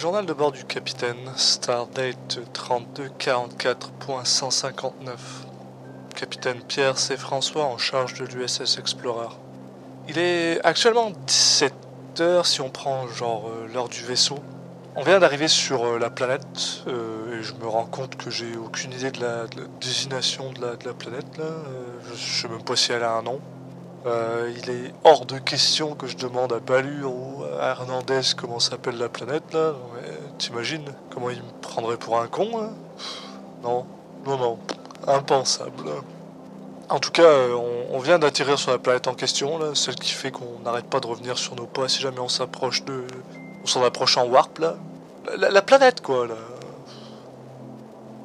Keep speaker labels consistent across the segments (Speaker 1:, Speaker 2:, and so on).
Speaker 1: Journal de bord du capitaine, Stardate 3244.159. Capitaine Pierre C. François en charge de l'USS Explorer. Il est actuellement 17h si on prend genre euh, l'heure du vaisseau. On vient d'arriver sur euh, la planète euh, et je me rends compte que j'ai aucune idée de la, de la désignation de la, planète là. Je sais même pas si elle a un nom. Euh, il est hors de question que je demande à Balure ou à Hernandez comment s'appelle la planète là. T'imagines comment il me prendrait pour un con Pff, Non, non, non, impensable. En tout cas, on, vient d'atterrir sur la planète en question, là, celle qui fait qu'on n'arrête pas de revenir sur nos pas si jamais on s'approche de. On s'en approche en warp là. La planète quoi là.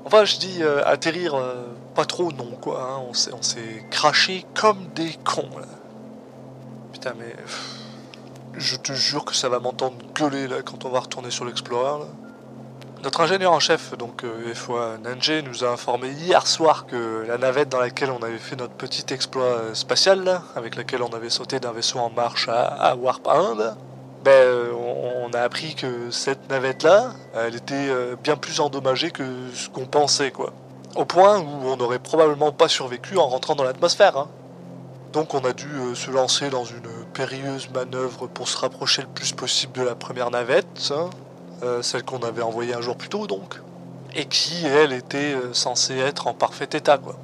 Speaker 1: Enfin, je dis euh, atterrir euh, pas trop, non quoi. hein. On s'est craché comme des cons là. Putain, mais. Je te jure que ça va m'entendre gueuler là quand on va retourner sur l'Explorer là. Notre ingénieur en chef, donc euh, FOA nous a informé hier soir que la navette dans laquelle on avait fait notre petit exploit euh, spatial, avec laquelle on avait sauté d'un vaisseau en marche à, Warp 1, là, ben, euh, on, a appris que cette navette-là, elle était euh, bien plus endommagée que ce qu'on pensait, quoi. Au point où on n'aurait probablement pas survécu en rentrant dans l'atmosphère. hein. Donc on a dû euh, se lancer dans une périlleuse manœuvre pour se rapprocher le plus possible de la première navette, hein, celle qu'on avait envoyée un jour plus tôt donc, et qui elle était censée être en parfait état quoi.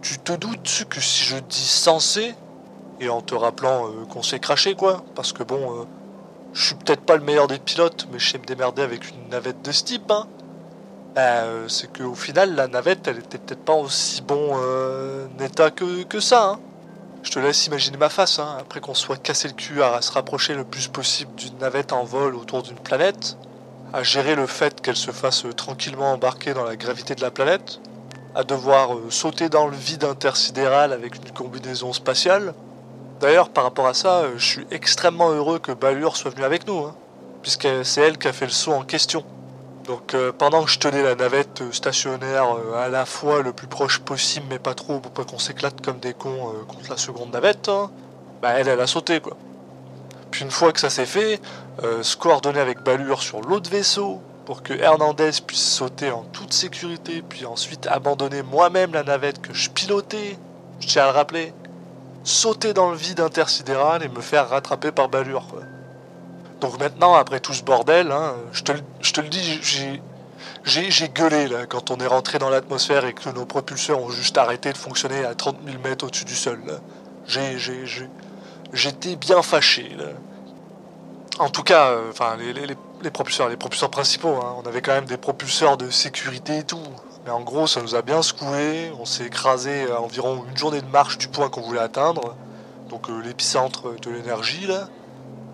Speaker 1: Tu te doutes que si je dis censé, et en te rappelant qu'on s'est craché quoi, parce que bon, je suis peut-être pas le meilleur des pilotes, mais je sais me démerder avec une navette de ce type, hein. Bah, euh, c'est qu'au final la navette elle était peut-être pas aussi bon euh, état que, ça hein. Je te laisse imaginer ma face, hein, après qu'on soit cassé le cul à se rapprocher le plus possible d'une navette en vol autour d'une planète, à gérer le fait qu'elle se fasse tranquillement embarquer dans la gravité de la planète, à devoir euh, sauter dans le vide intersidéral avec une combinaison spatiale. D'ailleurs, par rapport à ça, euh, je suis extrêmement heureux que Balure soit venue avec nous, hein, puisque c'est elle qui a fait le saut en question. Donc euh, pendant que je tenais la navette euh, stationnaire à la fois le plus proche possible mais pas trop pour pas qu'on s'éclate comme des cons contre la seconde navette, hein, bah elle elle a sauté quoi. Puis une fois que ça s'est fait, se coordonner avec Balure sur l'autre vaisseau pour que Hernandez puisse sauter en toute sécurité puis ensuite abandonner moi-même la navette que je pilotais, je tiens à le rappeler, sauter dans le vide intersidéral et me faire rattraper par Balure. Donc maintenant, après tout ce bordel, hein, je, te, le- dis, j'ai, gueulé quand on est rentré dans l'atmosphère et que nos propulseurs ont juste arrêté de fonctionner à 30 000 mètres au-dessus du sol. j'étais bien fâché. En tout cas, euh, les propulseurs, les propulseurs principaux, hein, on avait quand même des propulseurs de sécurité et tout. Mais en gros, ça nous a bien secoué. On s'est écrasé à environ une journée de marche du point qu'on voulait atteindre. Donc euh, l'épicentre de l'énergie là.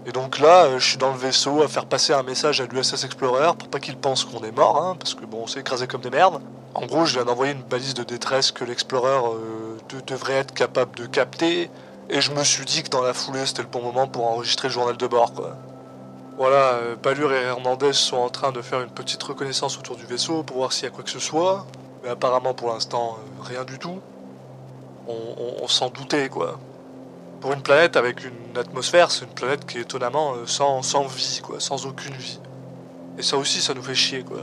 Speaker 1: Et donc là, euh, je suis dans le vaisseau à faire passer un message à l'USS Explorer pour pas qu'il pense qu'on est mort, hein, parce que bon, on s'est écrasé comme des merdes. En gros, je viens d'envoyer une balise de détresse que l'Explorer euh, de- devrait être capable de capter, et je me suis dit que dans la foulée, c'était le bon moment pour enregistrer le journal de bord, quoi. Voilà, euh, Balure et Hernandez sont en train de faire une petite reconnaissance autour du vaisseau pour voir s'il y a quoi que ce soit, mais apparemment pour l'instant, euh, rien du tout. On, s'en doutait, quoi. Pour une planète avec une atmosphère, c'est une planète qui est étonnamment euh, sans, sans vie, quoi, sans aucune vie. Et ça aussi, ça nous fait chier, quoi.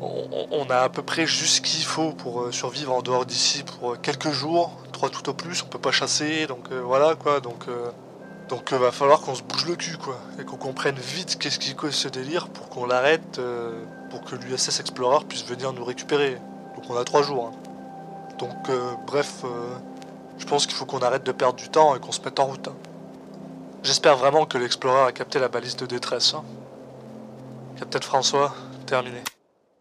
Speaker 1: On, a à peu près juste ce qu'il faut pour survivre en dehors d'ici pour quelques jours, trois tout au plus. On peut pas chasser, donc voilà, quoi. Donc, donc euh, va falloir qu'on se bouge le cul, quoi, et qu'on comprenne vite qu'est-ce qui cause ce délire pour qu'on l'arrête, euh, pour que l'USS Explorer puisse venir nous récupérer. Donc on a trois jours. hein. Donc euh, bref. je pense qu'il faut qu'on arrête de perdre du temps et qu'on se mette en route. hein. J'espère vraiment que l'Explorer a capté la balise de détresse. hein. Capitaine François, terminé.